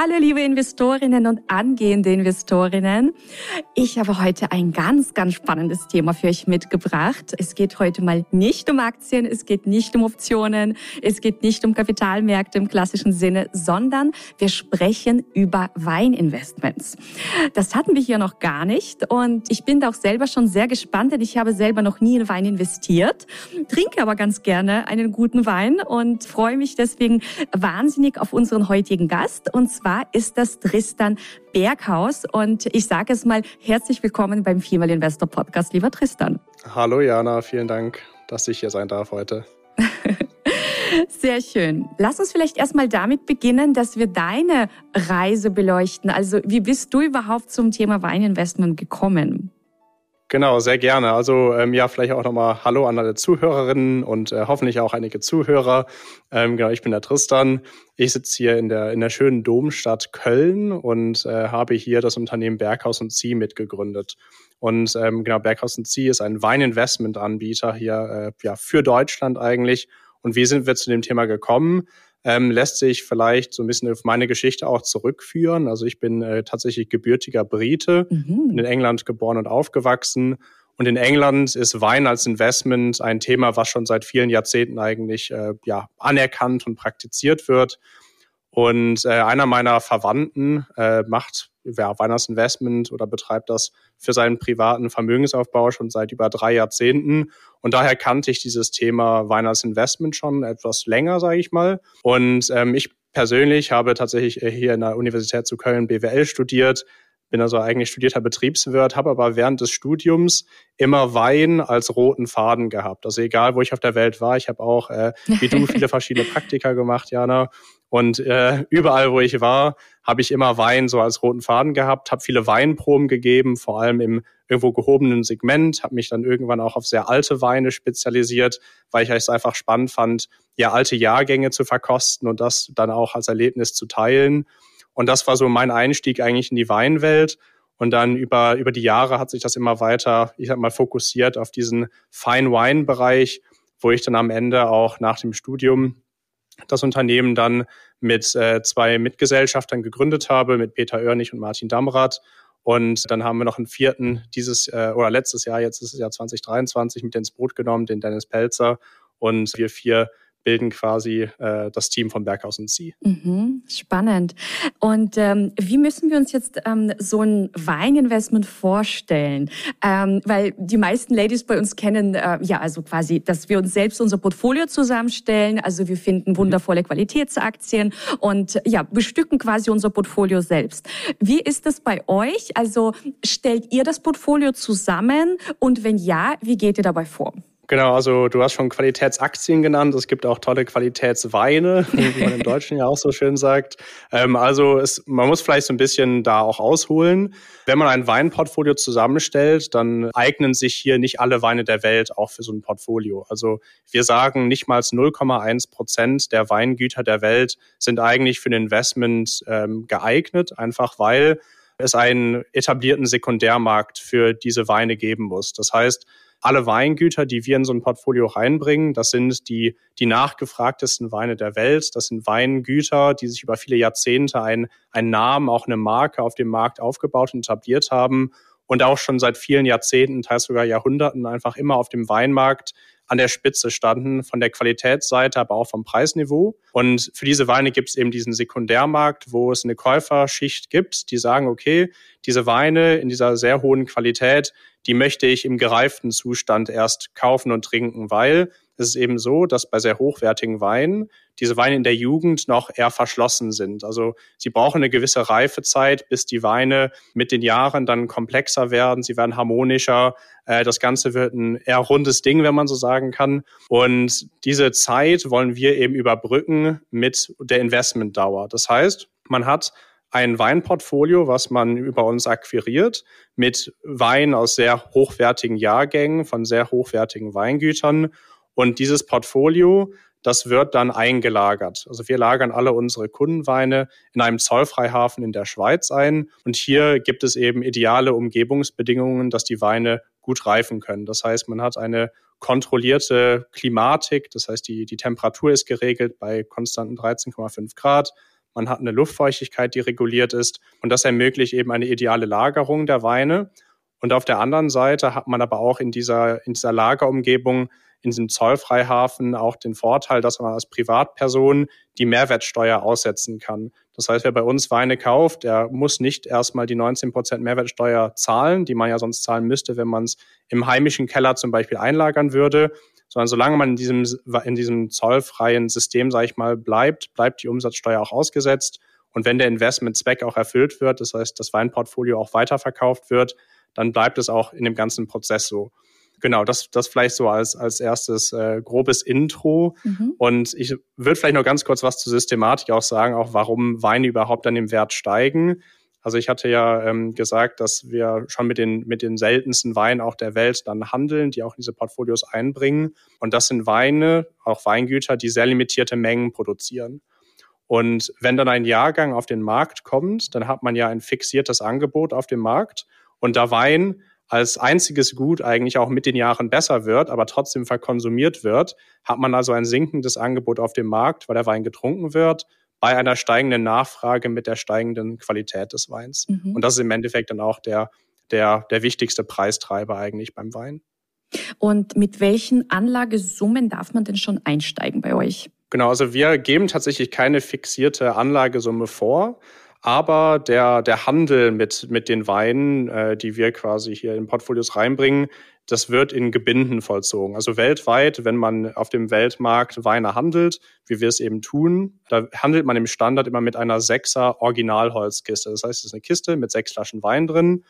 Hallo liebe Investorinnen und angehende Investorinnen. Ich habe heute ein ganz, ganz spannendes Thema für euch mitgebracht. Es geht heute mal nicht um Aktien, es geht nicht um Optionen, es geht nicht um Kapitalmärkte im klassischen Sinne, sondern wir sprechen über Weininvestments. Das hatten wir hier noch gar nicht und ich bin da auch selber schon sehr gespannt, denn ich habe selber noch nie in Wein investiert, trinke aber ganz gerne einen guten Wein und freue mich deswegen wahnsinnig auf unseren heutigen Gast und und zwar ist das Tristan Berghaus. Und ich sage es mal, herzlich willkommen beim Female Investor Podcast, lieber Tristan. Hallo Jana, vielen Dank, dass ich hier sein darf heute. Sehr schön. Lass uns vielleicht erstmal damit beginnen, dass wir deine Reise beleuchten. Also wie bist du überhaupt zum Thema Weininvestment gekommen? Genau, sehr gerne. Also ähm, ja, vielleicht auch nochmal Hallo an alle Zuhörerinnen und äh, hoffentlich auch einige Zuhörer. Ähm, genau, ich bin der Tristan. Ich sitze hier in der in der schönen Domstadt Köln und äh, habe hier das Unternehmen Berghaus und Zieh mitgegründet. Und ähm, genau, Berghaus und Zieh ist ein Weininvestmentanbieter hier äh, ja für Deutschland eigentlich. Und wie sind wir zu dem Thema gekommen? Ähm, lässt sich vielleicht so ein bisschen auf meine Geschichte auch zurückführen. Also ich bin äh, tatsächlich gebürtiger Brite, mhm. bin in England geboren und aufgewachsen. Und in England ist Wein als Investment ein Thema, was schon seit vielen Jahrzehnten eigentlich äh, ja, anerkannt und praktiziert wird. Und äh, einer meiner Verwandten äh, macht ja, Weihnachtsinvestment oder betreibt das für seinen privaten Vermögensaufbau schon seit über drei Jahrzehnten. Und daher kannte ich dieses Thema Weihnachtsinvestment schon etwas länger, sage ich mal. Und ähm, ich persönlich habe tatsächlich äh, hier in der Universität zu Köln BWL studiert, bin also eigentlich studierter Betriebswirt, habe aber während des Studiums immer Wein als roten Faden gehabt. Also egal, wo ich auf der Welt war, ich habe auch, äh, wie du, viele verschiedene Praktika gemacht, Jana. Und äh, überall, wo ich war, habe ich immer Wein so als roten Faden gehabt, habe viele Weinproben gegeben, vor allem im irgendwo gehobenen Segment, habe mich dann irgendwann auch auf sehr alte Weine spezialisiert, weil ich es einfach spannend fand, ja alte Jahrgänge zu verkosten und das dann auch als Erlebnis zu teilen. Und das war so mein Einstieg eigentlich in die Weinwelt. Und dann über, über die Jahre hat sich das immer weiter, ich sag mal, fokussiert auf diesen Fine Wine Bereich, wo ich dann am Ende auch nach dem Studium das Unternehmen dann mit äh, zwei Mitgesellschaftern gegründet habe, mit Peter Oernig und Martin Damrath. Und dann haben wir noch einen vierten dieses äh, oder letztes Jahr, jetzt ist es ja 2023, mit ins Boot genommen, den Dennis Pelzer. Und wir vier bilden quasi äh, das Team von Berghaus und Sie. Mhm, spannend. Und ähm, wie müssen wir uns jetzt ähm, so ein Weininvestment vorstellen? Ähm, weil die meisten Ladies bei uns kennen äh, ja also quasi, dass wir uns selbst unser Portfolio zusammenstellen. Also wir finden mhm. wundervolle Qualitätsaktien und ja bestücken quasi unser Portfolio selbst. Wie ist das bei euch? Also stellt ihr das Portfolio zusammen und wenn ja, wie geht ihr dabei vor? Genau, also du hast schon Qualitätsaktien genannt. Es gibt auch tolle Qualitätsweine, wie man im Deutschen ja auch so schön sagt. Ähm, also es, man muss vielleicht so ein bisschen da auch ausholen. Wenn man ein Weinportfolio zusammenstellt, dann eignen sich hier nicht alle Weine der Welt auch für so ein Portfolio. Also wir sagen, nicht mal 0,1 Prozent der Weingüter der Welt sind eigentlich für ein Investment ähm, geeignet, einfach weil es einen etablierten Sekundärmarkt für diese Weine geben muss. Das heißt, alle Weingüter, die wir in so ein Portfolio reinbringen, das sind die, die nachgefragtesten Weine der Welt. Das sind Weingüter, die sich über viele Jahrzehnte einen, einen Namen, auch eine Marke auf dem Markt aufgebaut und etabliert haben und auch schon seit vielen Jahrzehnten, teils sogar Jahrhunderten einfach immer auf dem Weinmarkt an der Spitze standen, von der Qualitätsseite, aber auch vom Preisniveau. Und für diese Weine gibt es eben diesen Sekundärmarkt, wo es eine Käuferschicht gibt, die sagen, okay, diese Weine in dieser sehr hohen Qualität, die möchte ich im gereiften Zustand erst kaufen und trinken, weil es ist eben so, dass bei sehr hochwertigen Weinen diese Weine in der Jugend noch eher verschlossen sind. Also sie brauchen eine gewisse Reifezeit, bis die Weine mit den Jahren dann komplexer werden, sie werden harmonischer. Äh, das Ganze wird ein eher rundes Ding, wenn man so sagen kann. Und diese Zeit wollen wir eben überbrücken mit der Investmentdauer. Das heißt, man hat ein Weinportfolio, was man über uns akquiriert, mit Wein aus sehr hochwertigen Jahrgängen von sehr hochwertigen Weingütern. Und dieses Portfolio, das wird dann eingelagert. Also wir lagern alle unsere Kundenweine in einem Zollfreihafen in der Schweiz ein. Und hier gibt es eben ideale Umgebungsbedingungen, dass die Weine gut reifen können. Das heißt, man hat eine kontrollierte Klimatik. Das heißt, die, die Temperatur ist geregelt bei konstanten 13,5 Grad. Man hat eine Luftfeuchtigkeit, die reguliert ist. Und das ermöglicht eben eine ideale Lagerung der Weine. Und auf der anderen Seite hat man aber auch in dieser, in dieser Lagerumgebung in diesem Zollfreihafen auch den Vorteil, dass man als Privatperson die Mehrwertsteuer aussetzen kann. Das heißt, wer bei uns Weine kauft, der muss nicht erstmal die 19 Prozent Mehrwertsteuer zahlen, die man ja sonst zahlen müsste, wenn man es im heimischen Keller zum Beispiel einlagern würde, sondern solange man in diesem, in diesem zollfreien System, sage ich mal, bleibt, bleibt die Umsatzsteuer auch ausgesetzt. Und wenn der Investmentzweck auch erfüllt wird, das heißt, das Weinportfolio auch weiterverkauft wird, dann bleibt es auch in dem ganzen Prozess so genau, das, das vielleicht so als, als erstes äh, grobes Intro. Mhm. Und ich würde vielleicht noch ganz kurz was zur Systematik auch sagen, auch warum Weine überhaupt an dem Wert steigen. Also ich hatte ja ähm, gesagt, dass wir schon mit den, mit den seltensten Weinen auch der Welt dann handeln, die auch diese Portfolios einbringen. Und das sind Weine, auch Weingüter, die sehr limitierte Mengen produzieren. Und wenn dann ein Jahrgang auf den Markt kommt, dann hat man ja ein fixiertes Angebot auf dem Markt. Und da Wein als einziges Gut eigentlich auch mit den Jahren besser wird, aber trotzdem verkonsumiert wird, hat man also ein sinkendes Angebot auf dem Markt, weil der Wein getrunken wird, bei einer steigenden Nachfrage mit der steigenden Qualität des Weins. Mhm. Und das ist im Endeffekt dann auch der, der, der wichtigste Preistreiber eigentlich beim Wein. Und mit welchen Anlagesummen darf man denn schon einsteigen bei euch? Genau, also wir geben tatsächlich keine fixierte Anlagesumme vor. Aber der, der Handel mit, mit den Weinen, äh, die wir quasi hier in Portfolios reinbringen, das wird in Gebinden vollzogen. Also weltweit, wenn man auf dem Weltmarkt Weine handelt, wie wir es eben tun, da handelt man im Standard immer mit einer Sechser Originalholzkiste. Das heißt, es ist eine Kiste mit sechs Flaschen Wein drin.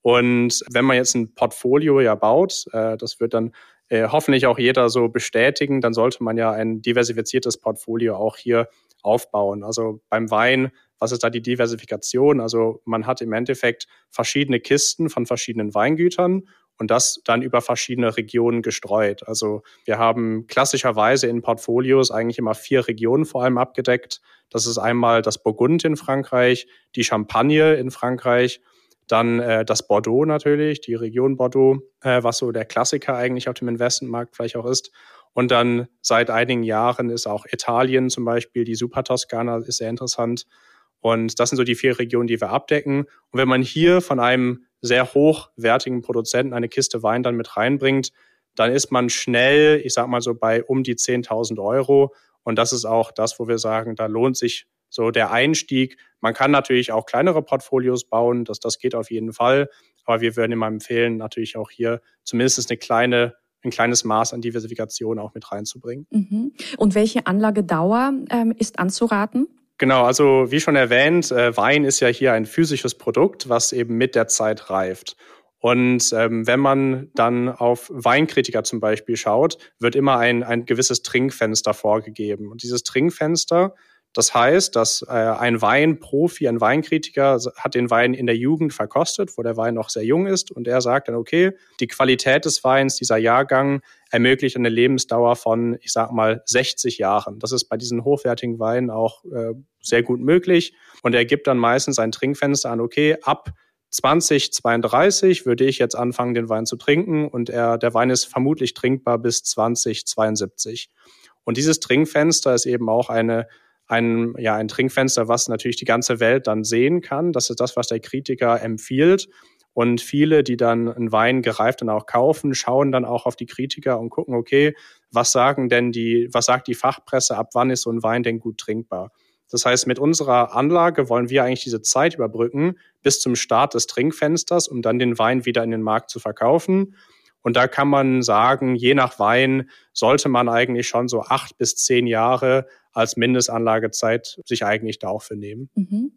Und wenn man jetzt ein Portfolio ja baut, äh, das wird dann äh, hoffentlich auch jeder so bestätigen, dann sollte man ja ein diversifiziertes Portfolio auch hier aufbauen. Also beim Wein was ist da die Diversifikation? Also man hat im Endeffekt verschiedene Kisten von verschiedenen Weingütern und das dann über verschiedene Regionen gestreut. Also wir haben klassischerweise in Portfolios eigentlich immer vier Regionen vor allem abgedeckt. Das ist einmal das Burgund in Frankreich, die Champagne in Frankreich, dann äh, das Bordeaux natürlich, die Region Bordeaux, äh, was so der Klassiker eigentlich auf dem Investmentmarkt vielleicht auch ist. Und dann seit einigen Jahren ist auch Italien zum Beispiel, die Super Toskana ist sehr interessant. Und das sind so die vier Regionen, die wir abdecken. Und wenn man hier von einem sehr hochwertigen Produzenten eine Kiste Wein dann mit reinbringt, dann ist man schnell, ich sag mal so bei um die 10.000 Euro. Und das ist auch das, wo wir sagen, da lohnt sich so der Einstieg. Man kann natürlich auch kleinere Portfolios bauen, das, das geht auf jeden Fall. Aber wir würden immer empfehlen, natürlich auch hier zumindest eine kleine ein kleines Maß an Diversifikation auch mit reinzubringen. Mhm. Und welche Anlagedauer ähm, ist anzuraten? Genau, also wie schon erwähnt, äh, Wein ist ja hier ein physisches Produkt, was eben mit der Zeit reift. Und ähm, wenn man dann auf Weinkritiker zum Beispiel schaut, wird immer ein, ein gewisses Trinkfenster vorgegeben. Und dieses Trinkfenster das heißt, dass äh, ein Weinprofi, ein Weinkritiker hat den Wein in der Jugend verkostet, wo der Wein noch sehr jung ist und er sagt dann, okay, die Qualität des Weins, dieser Jahrgang ermöglicht eine Lebensdauer von, ich sag mal, 60 Jahren. Das ist bei diesen hochwertigen Weinen auch äh, sehr gut möglich und er gibt dann meistens ein Trinkfenster an, okay, ab 2032 würde ich jetzt anfangen, den Wein zu trinken und er, der Wein ist vermutlich trinkbar bis 2072. Und dieses Trinkfenster ist eben auch eine ein, ja, ein Trinkfenster, was natürlich die ganze Welt dann sehen kann. Das ist das, was der Kritiker empfiehlt. Und viele, die dann einen Wein gereift und auch kaufen, schauen dann auch auf die Kritiker und gucken, okay, was sagen denn die, was sagt die Fachpresse, ab wann ist so ein Wein denn gut trinkbar? Das heißt, mit unserer Anlage wollen wir eigentlich diese Zeit überbrücken bis zum Start des Trinkfensters, um dann den Wein wieder in den Markt zu verkaufen. Und da kann man sagen, je nach Wein sollte man eigentlich schon so acht bis zehn Jahre als Mindestanlagezeit sich eigentlich da auch für nehmen. Mhm.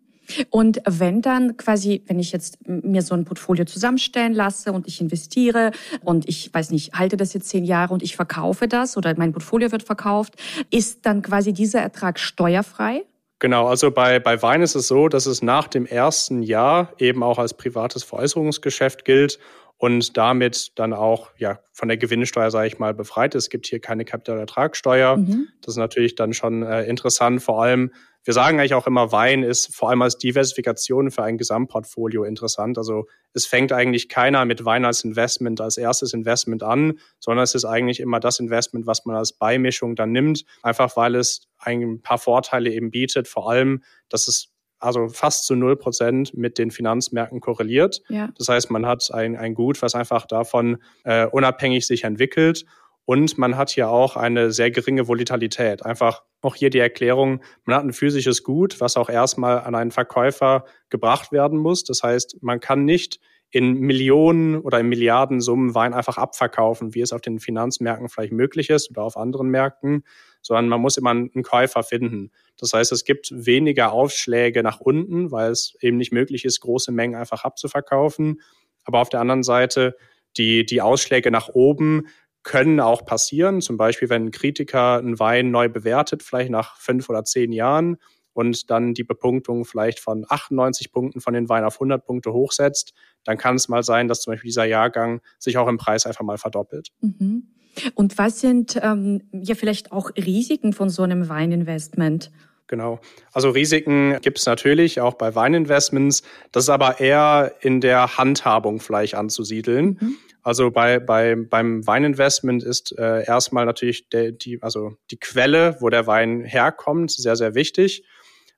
Und wenn dann quasi, wenn ich jetzt mir so ein Portfolio zusammenstellen lasse und ich investiere und ich weiß nicht, halte das jetzt zehn Jahre und ich verkaufe das oder mein Portfolio wird verkauft, ist dann quasi dieser Ertrag steuerfrei? Genau, also bei, bei Wein ist es so, dass es nach dem ersten Jahr eben auch als privates Veräußerungsgeschäft gilt und damit dann auch ja von der Gewinnsteuer, sage ich mal, befreit ist. Es gibt hier keine Kapitalertragssteuer. Mhm. Das ist natürlich dann schon äh, interessant, vor allem wir sagen eigentlich auch immer, Wein ist vor allem als Diversifikation für ein Gesamtportfolio interessant. Also es fängt eigentlich keiner mit Wein als Investment, als erstes Investment an, sondern es ist eigentlich immer das Investment, was man als Beimischung dann nimmt, einfach weil es ein paar Vorteile eben bietet, vor allem, dass es also fast zu null Prozent mit den Finanzmärkten korreliert. Ja. Das heißt, man hat ein, ein Gut, was einfach davon äh, unabhängig sich entwickelt und man hat hier auch eine sehr geringe Volatilität. Einfach auch hier die Erklärung, man hat ein physisches Gut, was auch erstmal an einen Verkäufer gebracht werden muss. Das heißt, man kann nicht in Millionen oder in Milliarden Summen Wein einfach abverkaufen, wie es auf den Finanzmärkten vielleicht möglich ist oder auf anderen Märkten, sondern man muss immer einen Käufer finden. Das heißt, es gibt weniger Aufschläge nach unten, weil es eben nicht möglich ist, große Mengen einfach abzuverkaufen. Aber auf der anderen Seite die, die Ausschläge nach oben können auch passieren. Zum Beispiel, wenn ein Kritiker einen Wein neu bewertet, vielleicht nach fünf oder zehn Jahren und dann die Bepunktung vielleicht von 98 Punkten von den Weinen auf 100 Punkte hochsetzt, dann kann es mal sein, dass zum Beispiel dieser Jahrgang sich auch im Preis einfach mal verdoppelt. Mhm. Und was sind ähm, ja vielleicht auch Risiken von so einem Weininvestment? Genau. Also Risiken gibt es natürlich auch bei Weininvestments. Das ist aber eher in der Handhabung vielleicht anzusiedeln. Mhm. Also bei, bei, beim Weininvestment ist äh, erstmal natürlich der, die, also die Quelle, wo der Wein herkommt, sehr, sehr wichtig.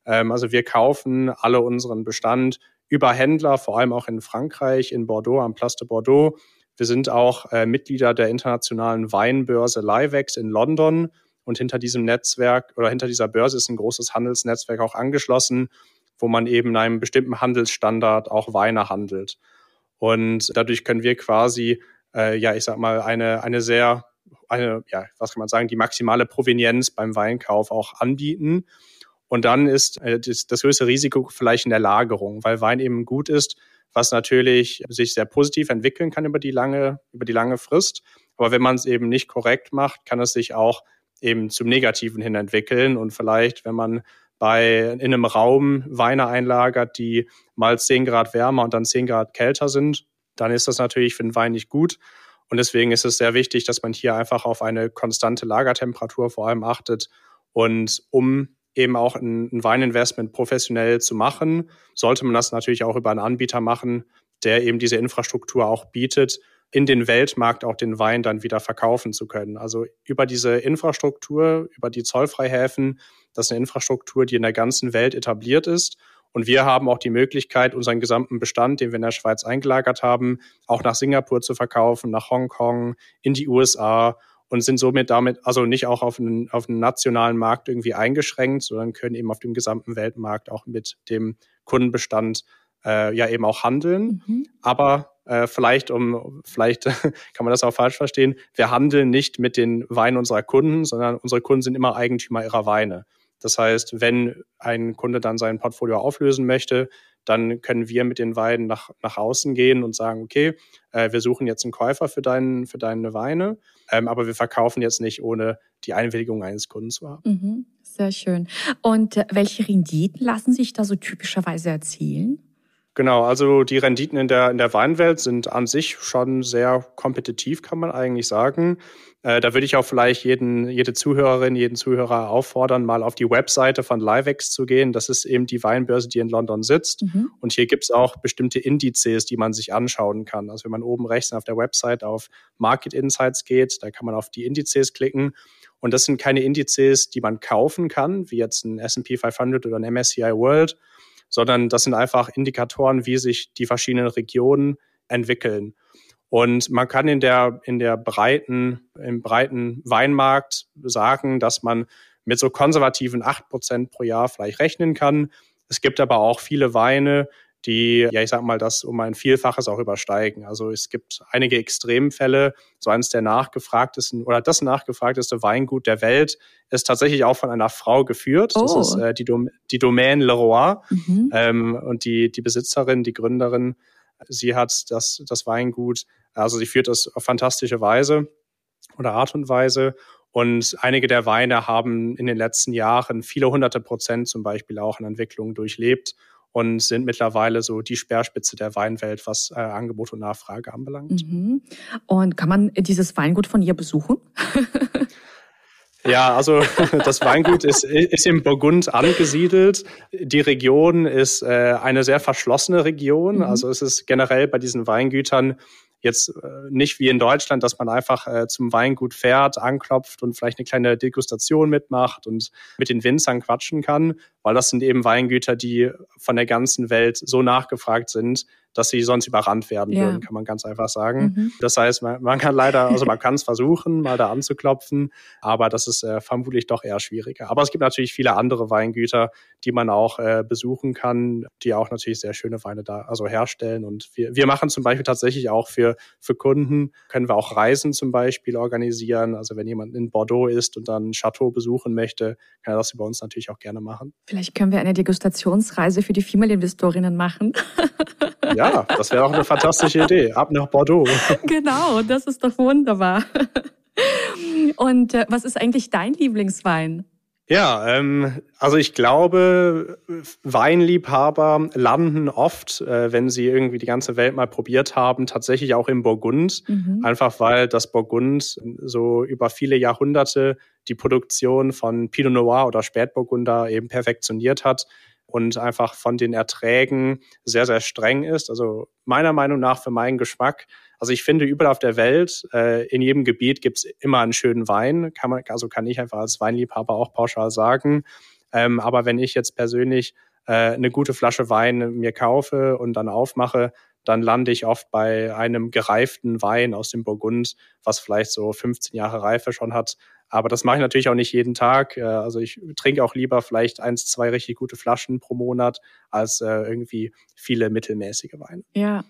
Ähm, also wir kaufen alle unseren Bestand über Händler, vor allem auch in Frankreich, in Bordeaux, am Place de Bordeaux. Wir sind auch äh, Mitglieder der internationalen Weinbörse Livex in London. Und hinter diesem Netzwerk oder hinter dieser Börse ist ein großes Handelsnetzwerk auch angeschlossen, wo man eben einem bestimmten Handelsstandard auch Weine handelt. Und dadurch können wir quasi, äh, ja, ich sag mal, eine, eine sehr, eine, ja, was kann man sagen, die maximale Provenienz beim Weinkauf auch anbieten. Und dann ist äh, das, größte Risiko vielleicht in der Lagerung, weil Wein eben gut ist, was natürlich sich sehr positiv entwickeln kann über die lange, über die lange Frist. Aber wenn man es eben nicht korrekt macht, kann es sich auch eben zum Negativen hin entwickeln. Und vielleicht, wenn man bei, in einem Raum Weine einlagert, die mal 10 Grad wärmer und dann 10 Grad kälter sind, dann ist das natürlich für den Wein nicht gut. Und deswegen ist es sehr wichtig, dass man hier einfach auf eine konstante Lagertemperatur vor allem achtet. Und um eben auch ein, ein Weininvestment professionell zu machen, sollte man das natürlich auch über einen Anbieter machen, der eben diese Infrastruktur auch bietet, in den Weltmarkt auch den Wein dann wieder verkaufen zu können. Also über diese Infrastruktur, über die Zollfreihäfen, das ist eine Infrastruktur, die in der ganzen Welt etabliert ist. Und wir haben auch die Möglichkeit, unseren gesamten Bestand, den wir in der Schweiz eingelagert haben, auch nach Singapur zu verkaufen, nach Hongkong, in die USA und sind somit damit also nicht auch auf einen, auf einen nationalen Markt irgendwie eingeschränkt, sondern können eben auf dem gesamten Weltmarkt auch mit dem Kundenbestand äh, ja eben auch handeln. Mhm. Aber äh, vielleicht um, vielleicht kann man das auch falsch verstehen. Wir handeln nicht mit den Weinen unserer Kunden, sondern unsere Kunden sind immer Eigentümer ihrer Weine. Das heißt, wenn ein Kunde dann sein Portfolio auflösen möchte, dann können wir mit den Weinen nach, nach außen gehen und sagen, okay, äh, wir suchen jetzt einen Käufer für, deinen, für deine Weine, ähm, aber wir verkaufen jetzt nicht, ohne die Einwilligung eines Kunden zu haben. Mhm, sehr schön. Und äh, welche Renditen lassen sich da so typischerweise erzielen? Genau, also die Renditen in der, in der Weinwelt sind an sich schon sehr kompetitiv, kann man eigentlich sagen. Äh, da würde ich auch vielleicht jeden, jede Zuhörerin, jeden Zuhörer auffordern, mal auf die Webseite von Livex zu gehen. Das ist eben die Weinbörse, die in London sitzt. Mhm. Und hier gibt es auch bestimmte Indizes, die man sich anschauen kann. Also wenn man oben rechts auf der Website auf Market Insights geht, da kann man auf die Indizes klicken. Und das sind keine Indizes, die man kaufen kann, wie jetzt ein S&P 500 oder ein MSCI World, sondern das sind einfach Indikatoren, wie sich die verschiedenen Regionen entwickeln. Und man kann in der, in der breiten, im breiten Weinmarkt sagen, dass man mit so konservativen acht Prozent pro Jahr vielleicht rechnen kann. Es gibt aber auch viele Weine, die, ja, ich sag mal, das um ein Vielfaches auch übersteigen. Also es gibt einige Extremfälle. So eines der nachgefragtesten oder das nachgefragteste Weingut der Welt ist tatsächlich auch von einer Frau geführt. Oh. Das ist äh, die, Dom die Domaine Leroy. Mhm. Ähm, und die, die Besitzerin, die Gründerin, sie hat das, das Weingut, also sie führt das auf fantastische Weise oder Art und Weise. Und einige der Weine haben in den letzten Jahren viele hunderte Prozent zum Beispiel auch in Entwicklung durchlebt. und sind mittlerweile so die Speerspitze der Weinwelt, was äh, Angebot und Nachfrage anbelangt. Mhm. Und kann man dieses Weingut von ihr besuchen? Ja, also das Weingut ist, ist im Burgund angesiedelt. Die Region ist äh, eine sehr verschlossene Region. Mhm. Also es ist generell bei diesen Weingütern jetzt äh, nicht wie in Deutschland, dass man einfach äh, zum Weingut fährt, anklopft und vielleicht eine kleine Degustation mitmacht und mit den Winzern quatschen kann, weil das sind eben Weingüter, die von der ganzen Welt so nachgefragt sind, dass sie sonst überrannt werden ja. würden, kann man ganz einfach sagen. Mhm. Das heißt, man, man, kann leider, also man kann es versuchen, mal da anzuklopfen, aber das ist äh, vermutlich doch eher schwieriger. Aber es gibt natürlich viele andere Weingüter, die man auch äh, besuchen kann, die auch natürlich sehr schöne Weine da also herstellen. Und wir, wir machen zum Beispiel tatsächlich auch für, für Kunden, können wir auch Reisen zum Beispiel organisieren. Also wenn jemand in Bordeaux ist und dann ein Chateau besuchen möchte, kann er das über uns natürlich auch gerne machen. Vielleicht können wir eine Degustationsreise für die Female-Investorinnen machen. Ja, das wäre auch eine fantastische Idee. Ab nach Bordeaux. Genau, das ist doch wunderbar. Und äh, was ist eigentlich dein Lieblingswein? Ja, ähm, also ich glaube, Weinliebhaber landen oft, äh, wenn sie irgendwie die ganze Welt mal probiert haben, tatsächlich auch im Burgund. Mhm. Einfach weil das Burgund so über viele Jahrhunderte die Produktion von Pinot Noir oder Spätburgunder eben perfektioniert hat und einfach von den Erträgen sehr, sehr streng ist. Also meiner Meinung nach für meinen Geschmack. Also ich finde, überall auf der Welt, äh, in jedem Gebiet gibt's immer einen schönen Wein. Kann man, also kann ich einfach als Weinliebhaber auch pauschal sagen. Ähm, aber wenn ich jetzt persönlich äh, eine gute Flasche Wein mir kaufe und dann aufmache, dann lande ich oft bei einem gereiften Wein aus dem Burgund, was vielleicht so 15 Jahre Reife schon hat. Aber das mache ich natürlich auch nicht jeden Tag. Äh, also ich trinke auch lieber vielleicht eins, zwei richtig gute Flaschen pro Monat als äh, irgendwie viele mittelmäßige Weine. Ja.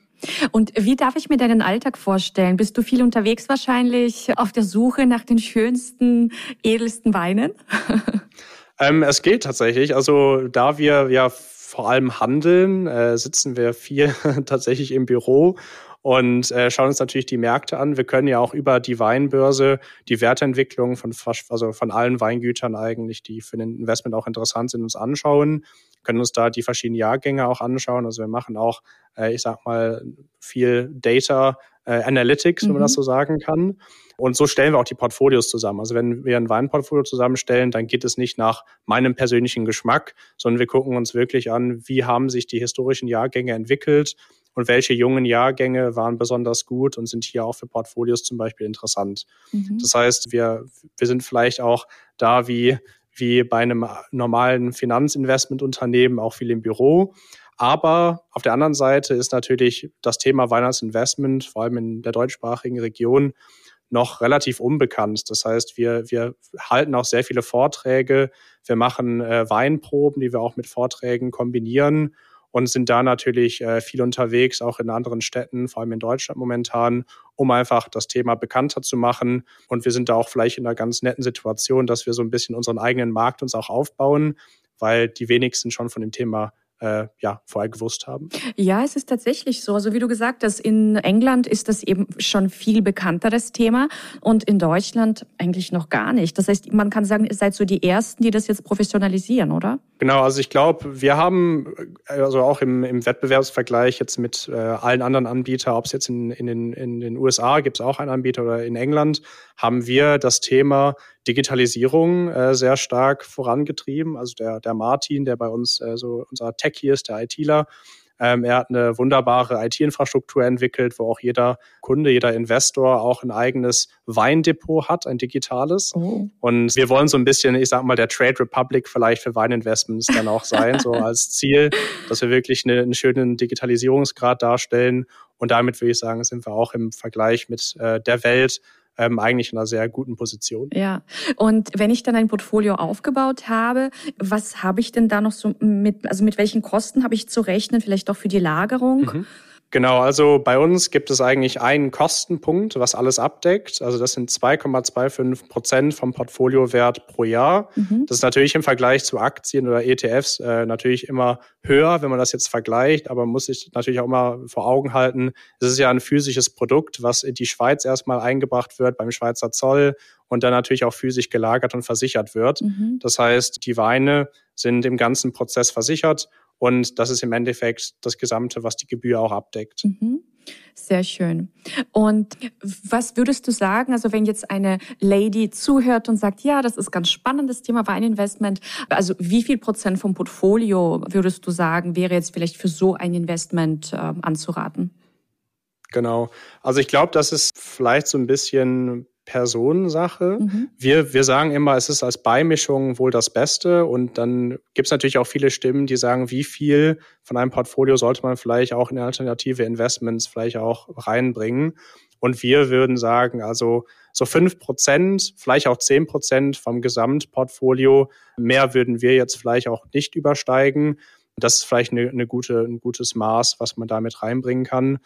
Und wie darf ich mir deinen Alltag vorstellen? Bist du viel unterwegs wahrscheinlich auf der Suche nach den schönsten, edelsten Weinen? ähm, es geht tatsächlich. Also da wir ja vor allem handeln, äh, sitzen wir viel tatsächlich im Büro und äh, schauen uns natürlich die Märkte an. Wir können ja auch über die Weinbörse die Wertentwicklung von also von allen Weingütern eigentlich, die für ein Investment auch interessant sind, uns anschauen. Können uns da die verschiedenen Jahrgänge auch anschauen. Also wir machen auch, äh, ich sag mal, viel Data äh, Analytics, mhm. wenn man das mhm. so sagen kann. Und so stellen wir auch die Portfolios zusammen. Also wenn wir ein Weinportfolio zusammenstellen, dann geht es nicht nach meinem persönlichen Geschmack, sondern wir gucken uns wirklich an, wie haben sich die historischen Jahrgänge entwickelt und welche jungen Jahrgänge waren besonders gut und sind hier auch für Portfolios zum Beispiel interessant. Mhm. Das heißt, wir, wir sind vielleicht auch da wie, wie bei einem normalen Finanzinvestmentunternehmen auch viel im Büro. Aber auf der anderen Seite ist natürlich das Thema Weihnachtsinvestment, vor allem in der deutschsprachigen Region, noch relativ unbekannt. Das heißt, wir, wir halten auch sehr viele Vorträge. Wir machen äh, Weinproben, die wir auch mit Vorträgen kombinieren und sind da natürlich äh, viel unterwegs, auch in anderen Städten, vor allem in Deutschland momentan, um einfach das Thema bekannter zu machen. Und wir sind da auch vielleicht in einer ganz netten Situation, dass wir so ein bisschen unseren eigenen Markt uns auch aufbauen, weil die wenigsten schon von dem Thema äh, ja, vorher gewusst haben? Ja, es ist tatsächlich so. Also wie du gesagt hast, in England ist das eben schon viel bekannteres Thema und in Deutschland eigentlich noch gar nicht. Das heißt, man kann sagen, ihr seid so die Ersten, die das jetzt professionalisieren, oder? Genau, also ich glaube, wir haben also auch im, im Wettbewerbsvergleich jetzt mit äh, allen anderen Anbietern, ob es jetzt in, in, den, in den USA gibt es auch einen Anbieter oder in England, haben wir das Thema Digitalisierung äh, sehr stark vorangetrieben. Also der, der Martin, der bei uns äh, so unser Tech hier ist, der ITler, ähm, er hat eine wunderbare IT-Infrastruktur entwickelt, wo auch jeder Kunde, jeder Investor auch ein eigenes Weindepot hat, ein digitales. Oh. Und wir wollen so ein bisschen, ich sag mal, der Trade Republic vielleicht für Weininvestments dann auch sein, so als Ziel, dass wir wirklich eine, einen schönen Digitalisierungsgrad darstellen. Und damit würde ich sagen, sind wir auch im Vergleich mit äh, der Welt ähm, eigentlich in einer sehr guten Position. Ja, und wenn ich dann ein Portfolio aufgebaut habe, was habe ich denn da noch so mit, also mit welchen Kosten habe ich zu rechnen, vielleicht auch für die Lagerung? Mhm. Genau, also bei uns gibt es eigentlich einen Kostenpunkt, was alles abdeckt. Also das sind 2,25 Prozent vom Portfoliowert pro Jahr. Mhm. Das ist natürlich im Vergleich zu Aktien oder ETFs äh, natürlich immer höher, wenn man das jetzt vergleicht. Aber man muss sich natürlich auch mal vor Augen halten, es ist ja ein physisches Produkt, was in die Schweiz erstmal eingebracht wird beim Schweizer Zoll und dann natürlich auch physisch gelagert und versichert wird. Mhm. Das heißt, die Weine sind im ganzen Prozess versichert Und das ist im Endeffekt das Gesamte, was die Gebühr auch abdeckt. Mhm. Sehr schön. Und was würdest du sagen, also wenn jetzt eine Lady zuhört und sagt, ja, das ist ganz spannendes Thema Weininvestment, also wie viel Prozent vom Portfolio würdest du sagen, wäre jetzt vielleicht für so ein Investment äh, anzuraten? Genau. Also ich glaube, das ist vielleicht so ein bisschen Personensache. Mhm. Wir, wir sagen immer, es ist als Beimischung wohl das Beste. Und dann gibt es natürlich auch viele Stimmen, die sagen, wie viel von einem Portfolio sollte man vielleicht auch in alternative Investments vielleicht auch reinbringen. Und wir würden sagen, also so fünf Prozent, vielleicht auch zehn Prozent vom Gesamtportfolio. Mehr würden wir jetzt vielleicht auch nicht übersteigen. Das ist vielleicht eine, eine gute, ein gutes Maß, was man damit reinbringen kann.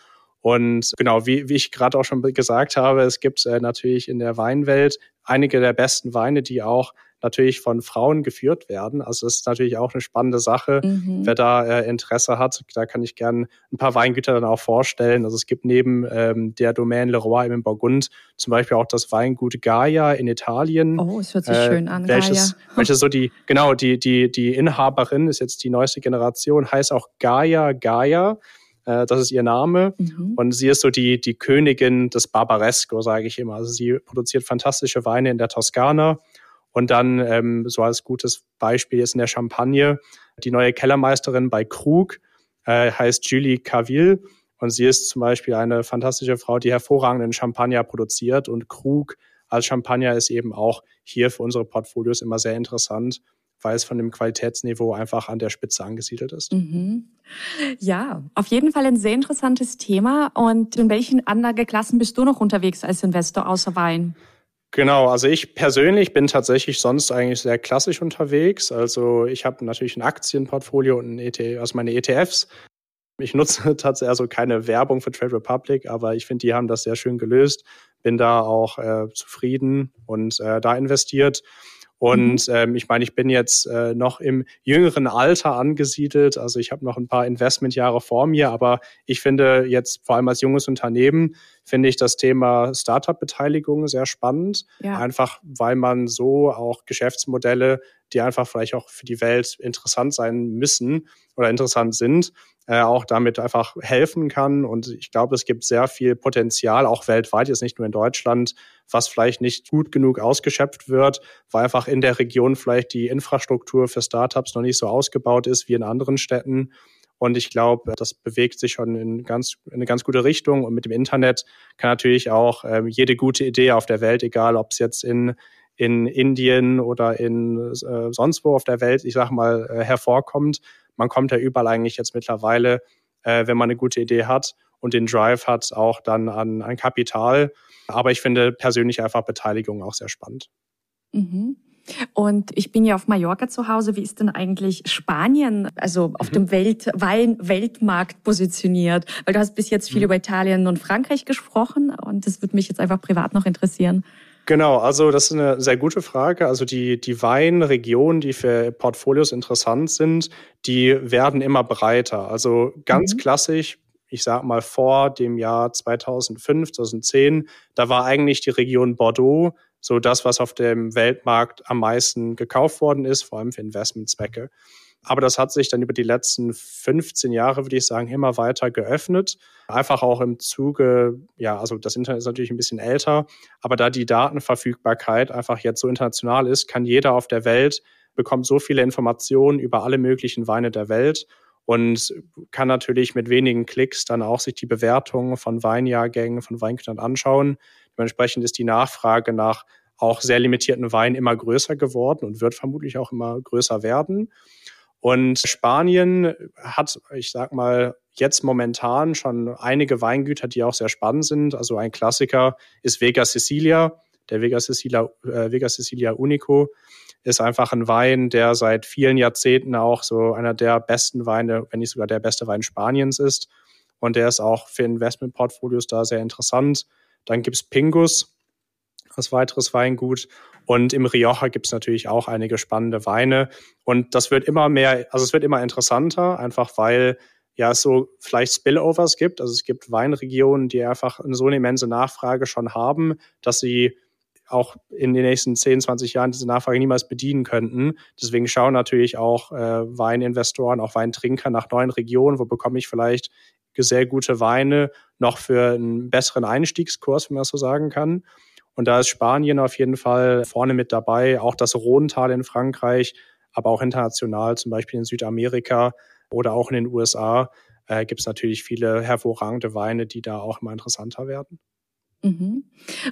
Und genau, wie, wie ich gerade auch schon gesagt habe, es gibt äh, natürlich in der Weinwelt einige der besten Weine, die auch natürlich von Frauen geführt werden. Also das ist natürlich auch eine spannende Sache. Mhm. Wer da äh, Interesse hat, da kann ich gerne ein paar Weingüter dann auch vorstellen. Also es gibt neben ähm, der Domaine Leroy im Burgund zum Beispiel auch das Weingut Gaia in Italien. Oh, es hört sich äh, schön an, welches, Gaia. Welches so die, genau, die, die, die Inhaberin ist jetzt die neueste Generation, heißt auch Gaia Gaia. Äh, das ist ihr Name. Mhm. Und sie ist so die, die Königin des Barbaresco, sage ich immer. Also sie produziert fantastische Weine in der Toskana. Und dann, ähm, so als gutes Beispiel ist in der Champagne, die neue Kellermeisterin bei Krug äh, heißt Julie Caville. Und sie ist zum Beispiel eine fantastische Frau, die hervorragenden Champagner produziert. Und Krug als Champagner ist eben auch hier für unsere Portfolios immer sehr interessant weil es von dem Qualitätsniveau einfach an der Spitze angesiedelt ist. Mhm. Ja, auf jeden Fall ein sehr interessantes Thema. Und in welchen Anlageklassen bist du noch unterwegs als Investor außer Wein? Genau, also ich persönlich bin tatsächlich sonst eigentlich sehr klassisch unterwegs. Also ich habe natürlich ein Aktienportfolio und ein ETF, also meine ETFs. Ich nutze tatsächlich also keine Werbung für Trade Republic, aber ich finde, die haben das sehr schön gelöst. Bin da auch äh, zufrieden und äh, da investiert. Und mhm. ähm, ich meine, ich bin jetzt äh, noch im jüngeren Alter angesiedelt. Also ich habe noch ein paar Investmentjahre vor mir, aber ich finde jetzt vor allem als junges Unternehmen finde ich das Thema Startup-Beteiligung sehr spannend. Ja. Einfach weil man so auch Geschäftsmodelle, die einfach vielleicht auch für die Welt interessant sein müssen oder interessant sind, äh, auch damit einfach helfen kann. Und ich glaube, es gibt sehr viel Potenzial, auch weltweit, jetzt nicht nur in Deutschland, was vielleicht nicht gut genug ausgeschöpft wird, weil einfach in der Region vielleicht die Infrastruktur für Startups noch nicht so ausgebaut ist wie in anderen Städten. Und ich glaube, das bewegt sich schon in, ganz, in eine ganz gute Richtung. Und mit dem Internet kann natürlich auch ähm, jede gute Idee auf der Welt, egal ob es jetzt in, in Indien oder in äh, sonst wo auf der Welt, ich sag mal, äh, hervorkommt, man kommt ja überall eigentlich jetzt mittlerweile, äh, wenn man eine gute Idee hat und den Drive hat, auch dann an, an Kapital. Aber ich finde persönlich einfach Beteiligung auch sehr spannend. Mhm. Und ich bin ja auf Mallorca zu Hause. Wie ist denn eigentlich Spanien, also auf mhm. dem Welt Wein Weltmarkt positioniert? Weil du hast bis jetzt viel mhm. über Italien und Frankreich gesprochen und das würde mich jetzt einfach privat noch interessieren. Genau, also das ist eine sehr gute Frage. Also die, die Weinregionen, die für Portfolios interessant sind, die werden immer breiter. Also ganz mhm. klassisch, ich sag mal vor dem Jahr 2005, 2010, da war eigentlich die Region Bordeaux so das, was auf dem Weltmarkt am meisten gekauft worden ist, vor allem für Investmentzwecke. Aber das hat sich dann über die letzten 15 Jahre, würde ich sagen, immer weiter geöffnet. Einfach auch im Zuge, ja, also das Internet ist natürlich ein bisschen älter, aber da die Datenverfügbarkeit einfach jetzt so international ist, kann jeder auf der Welt bekommt so viele Informationen über alle möglichen Weine der Welt und kann natürlich mit wenigen Klicks dann auch sich die Bewertungen von Weinjahrgängen, von Weinkütern anschauen. Dementsprechend ist die Nachfrage nach auch sehr limitierten Weinen immer größer geworden und wird vermutlich auch immer größer werden. Und Spanien hat, ich sag mal, jetzt momentan schon einige Weingüter, die auch sehr spannend sind. Also ein Klassiker ist Vega Sicilia. Der Vega Sicilia, äh, Vega Sicilia Unico ist einfach ein Wein, der seit vielen Jahrzehnten auch so einer der besten Weine, wenn nicht sogar der beste Wein Spaniens ist. Und der ist auch für Investmentportfolios da sehr interessant. Dann gibt's Pingus als weiteres Weingut. Und im Rioja gibt es natürlich auch einige spannende Weine. Und das wird immer mehr, also es wird immer interessanter, einfach weil ja es so vielleicht Spillovers gibt. Also es gibt Weinregionen, die einfach so eine immense Nachfrage schon haben, dass sie auch in den nächsten 10, 20 Jahren diese Nachfrage niemals bedienen könnten. Deswegen schauen natürlich auch äh, Weininvestoren, auch Weintrinker nach neuen Regionen, wo bekomme ich vielleicht sehr gute Weine noch für einen besseren Einstiegskurs, wenn man das so sagen kann. Und da ist Spanien auf jeden Fall vorne mit dabei, auch das Rhontal in Frankreich, aber auch international, zum Beispiel in Südamerika oder auch in den USA, äh, gibt es natürlich viele hervorragende Weine, die da auch immer interessanter werden. Mhm.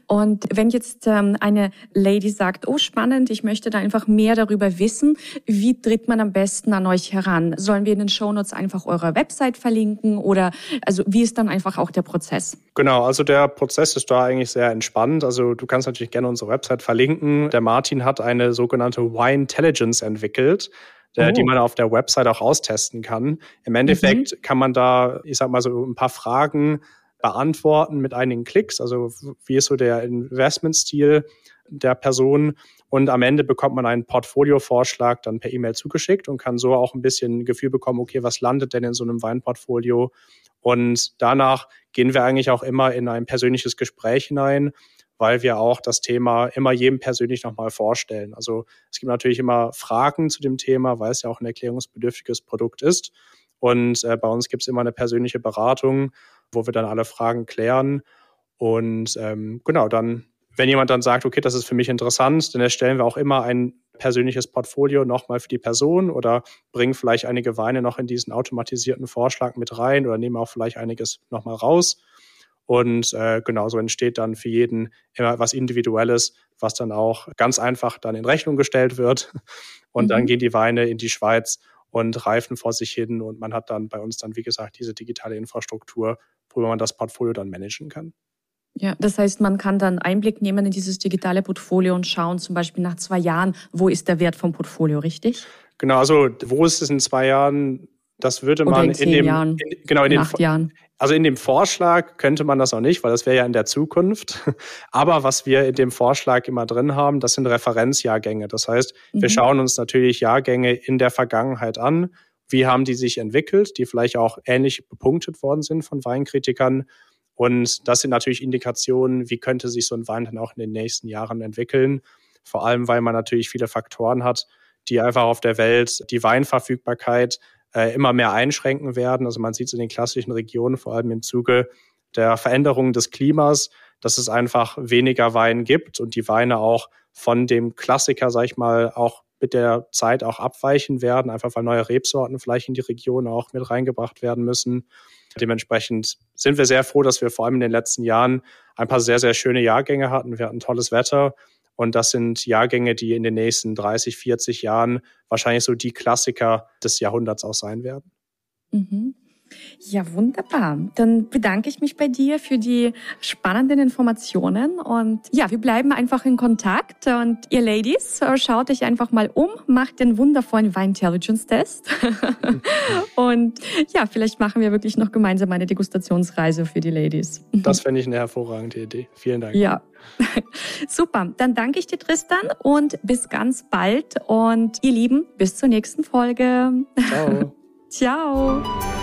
Und wenn jetzt ähm, eine Lady sagt, oh spannend, ich möchte da einfach mehr darüber wissen, wie tritt man am besten an euch heran? Sollen wir in den Shownotes einfach eure Website verlinken oder also wie ist dann einfach auch der Prozess? Genau, also der Prozess ist da eigentlich sehr entspannt. Also du kannst natürlich gerne unsere Website verlinken. Der Martin hat eine sogenannte Wine Intelligence entwickelt. Oh. die man auf der Website auch austesten kann. Im Endeffekt mhm. kann man da, ich sag mal so ein paar Fragen beantworten mit einigen Klicks. Also wie ist so der Investmentstil der Person? Und am Ende bekommt man einen Portfoliovorschlag dann per E-Mail zugeschickt und kann so auch ein bisschen ein Gefühl bekommen, okay, was landet denn in so einem Weinportfolio? Und danach gehen wir eigentlich auch immer in ein persönliches Gespräch hinein, weil wir auch das Thema immer jedem persönlich nochmal vorstellen. Also es gibt natürlich immer Fragen zu dem Thema, weil es ja auch ein erklärungsbedürftiges Produkt ist. Und äh, bei uns gibt es immer eine persönliche Beratung wo wir dann alle Fragen klären. Und ähm, genau, dann, wenn jemand dann sagt, okay, das ist für mich interessant, dann erstellen wir auch immer ein persönliches Portfolio nochmal für die Person oder bringen vielleicht einige Weine noch in diesen automatisierten Vorschlag mit rein oder nehmen auch vielleicht einiges nochmal raus. Und äh, genauso entsteht dann für jeden immer was Individuelles, was dann auch ganz einfach dann in Rechnung gestellt wird. Und mhm. dann gehen die Weine in die Schweiz und reifen vor sich hin. Und man hat dann bei uns dann, wie gesagt, diese digitale Infrastruktur worüber man das Portfolio dann managen kann. Ja, das heißt, man kann dann Einblick nehmen in dieses digitale Portfolio und schauen, zum Beispiel nach zwei Jahren, wo ist der Wert vom Portfolio, richtig? Genau, also wo ist es in zwei Jahren? Das würde man in, in, dem Jahren, in, genau in, in acht Jahren. Also in dem Vorschlag könnte man das auch nicht, weil das wäre ja in der Zukunft. Aber was wir in dem Vorschlag immer drin haben, das sind Referenzjahrgänge. Das heißt, wir mhm. schauen uns natürlich Jahrgänge in der Vergangenheit an wie haben die sich entwickelt, die vielleicht auch ähnlich bepunktet worden sind von Weinkritikern. Und das sind natürlich Indikationen, wie könnte sich so ein Wein dann auch in den nächsten Jahren entwickeln. Vor allem, weil man natürlich viele Faktoren hat, die einfach auf der Welt die Weinverfügbarkeit äh, immer mehr einschränken werden. Also man sieht es in den klassischen Regionen, vor allem im Zuge der Veränderung des Klimas, dass es einfach weniger Wein gibt und die Weine auch von dem Klassiker, sag ich mal, auch mit der Zeit auch abweichen werden, einfach weil neue Rebsorten vielleicht in die Region auch mit reingebracht werden müssen. Dementsprechend sind wir sehr froh, dass wir vor allem in den letzten Jahren ein paar sehr, sehr schöne Jahrgänge hatten. Wir hatten tolles Wetter. Und das sind Jahrgänge, die in den nächsten 30, 40 Jahren wahrscheinlich so die Klassiker des Jahrhunderts auch sein werden. Mhm. Ja, wunderbar. Dann bedanke ich mich bei dir für die spannenden Informationen und ja, wir bleiben einfach in Kontakt und ihr Ladies, äh, schaut euch einfach mal um, macht den wundervollen Wine Intelligence Test und ja, vielleicht machen wir wirklich noch gemeinsam eine Degustationsreise für die Ladies. Das fände ich eine hervorragende Idee. Vielen Dank. Ja. Super, dann danke ich dir, Tristan, und bis ganz bald. Und ihr Lieben, bis zur nächsten Folge. Ciao. Ciao.